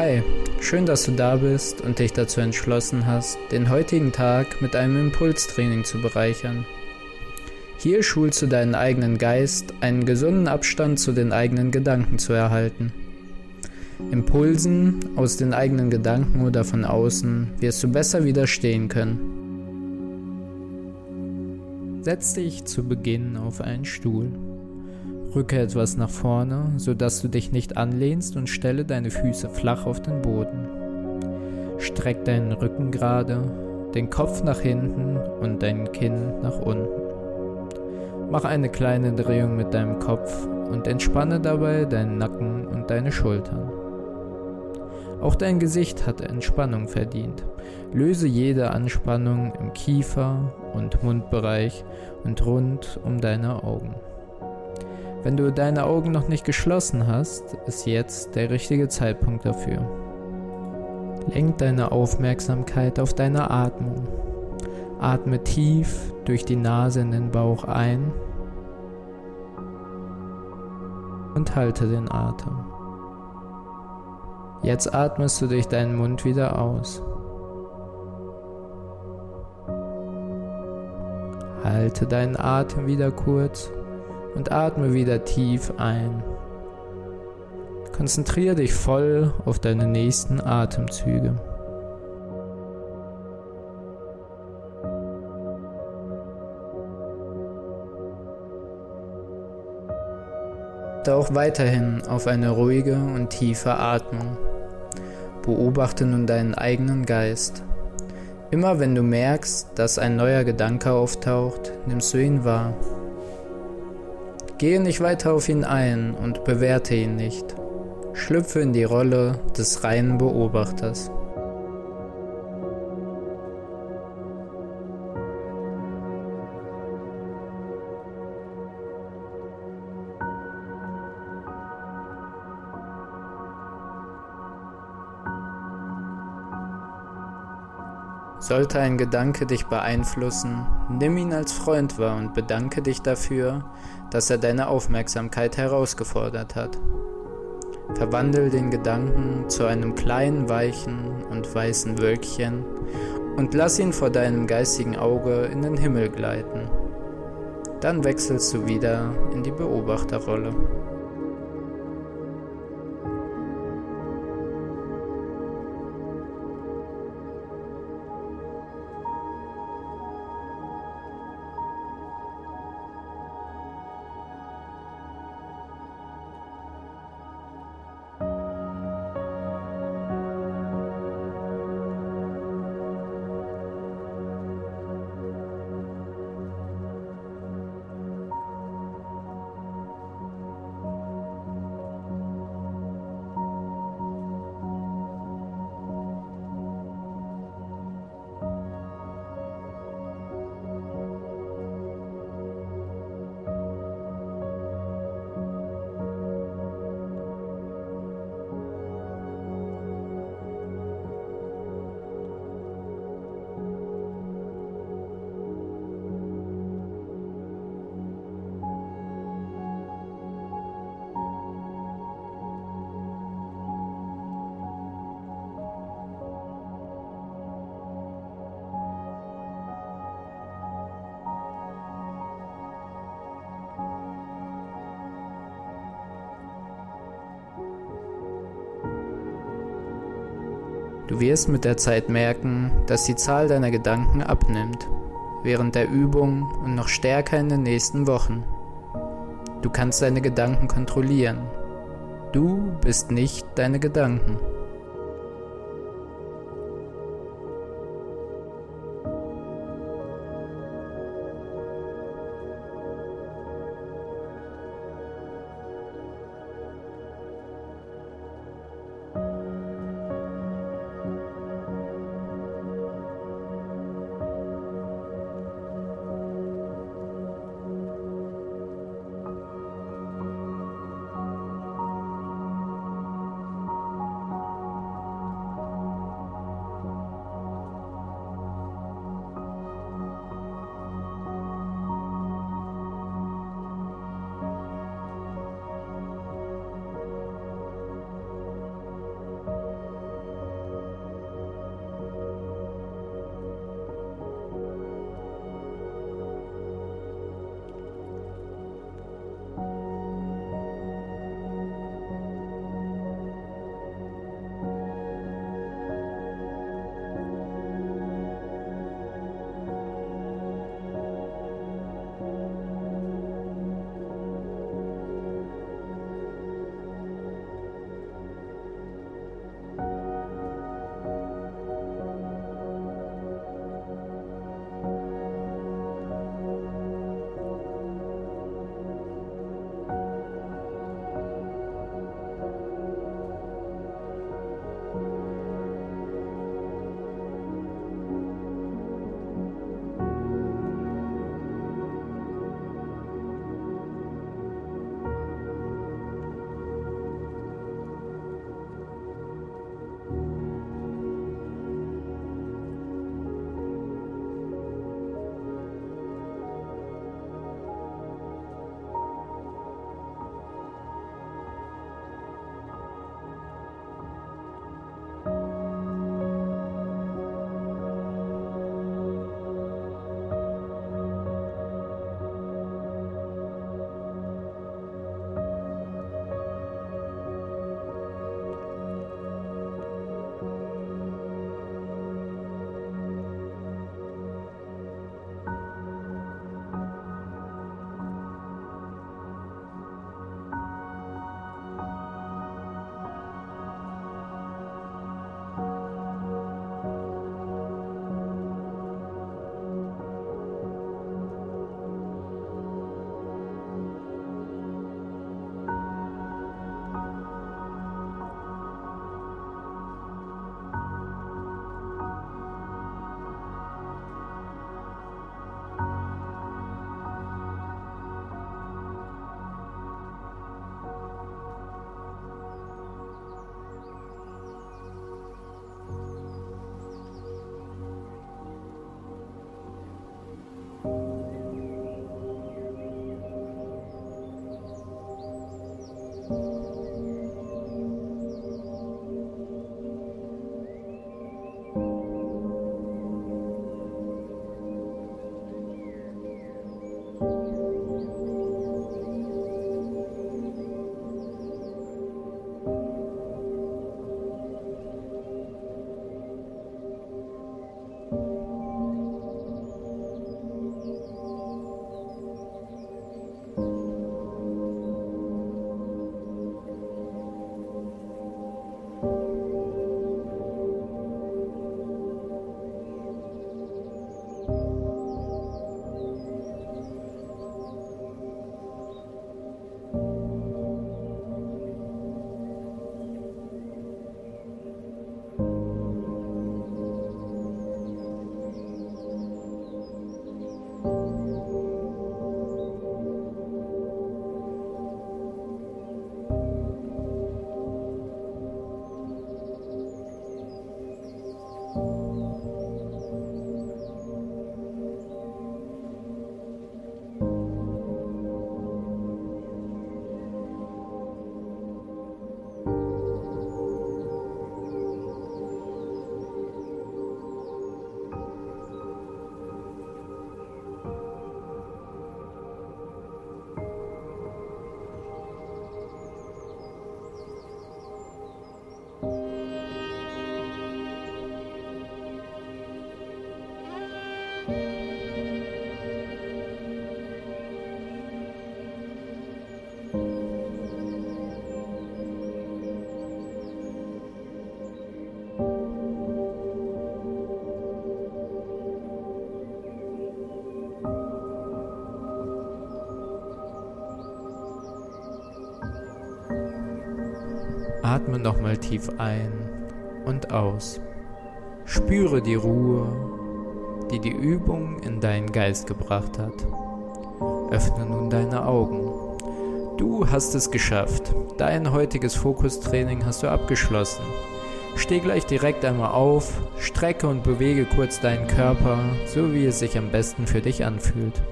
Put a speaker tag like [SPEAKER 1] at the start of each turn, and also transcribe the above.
[SPEAKER 1] Hi, schön, dass du da bist und dich dazu entschlossen hast, den heutigen Tag mit einem Impulstraining zu bereichern. Hier schulst du deinen eigenen Geist, einen gesunden Abstand zu den eigenen Gedanken zu erhalten. Impulsen aus den eigenen Gedanken oder von außen wirst du besser widerstehen können. Setz dich zu Beginn auf einen Stuhl. Rücke etwas nach vorne, sodass du dich nicht anlehnst und stelle deine Füße flach auf den Boden. Streck deinen Rücken gerade, den Kopf nach hinten und dein Kinn nach unten. Mach eine kleine Drehung mit deinem Kopf und entspanne dabei deinen Nacken und deine Schultern. Auch dein Gesicht hat Entspannung verdient. Löse jede Anspannung im Kiefer- und Mundbereich und rund um deine Augen. Wenn du deine Augen noch nicht geschlossen hast, ist jetzt der richtige Zeitpunkt dafür. Lenk deine Aufmerksamkeit auf deine Atmung. Atme tief durch die Nase in den Bauch ein und halte den Atem. Jetzt atmest du durch deinen Mund wieder aus. Halte deinen Atem wieder kurz und atme wieder tief ein. Konzentriere dich voll auf deine nächsten Atemzüge. Tauch weiterhin auf eine ruhige und tiefe Atmung. Beobachte nun deinen eigenen Geist. Immer wenn du merkst, dass ein neuer Gedanke auftaucht, nimmst du ihn wahr. Gehe nicht weiter auf ihn ein und bewerte ihn nicht. Schlüpfe in die Rolle des reinen Beobachters. Sollte ein Gedanke dich beeinflussen, nimm ihn als Freund wahr und bedanke dich dafür, dass er deine Aufmerksamkeit herausgefordert hat. Verwandel den Gedanken zu einem kleinen, weichen und weißen Wölkchen und lass ihn vor deinem geistigen Auge in den Himmel gleiten. Dann wechselst du wieder in die Beobachterrolle. Du wirst mit der Zeit merken, dass die Zahl deiner Gedanken abnimmt, während der Übung und noch stärker in den nächsten Wochen. Du kannst deine Gedanken kontrollieren. Du bist nicht deine Gedanken. Atme nochmal tief ein und aus. Spüre die Ruhe, die die Übung in deinen Geist gebracht hat. Öffne nun deine Augen. Du hast es geschafft. Dein heutiges Fokustraining hast du abgeschlossen. Steh gleich direkt einmal auf, strecke und bewege kurz deinen Körper, so wie es sich am besten für dich anfühlt.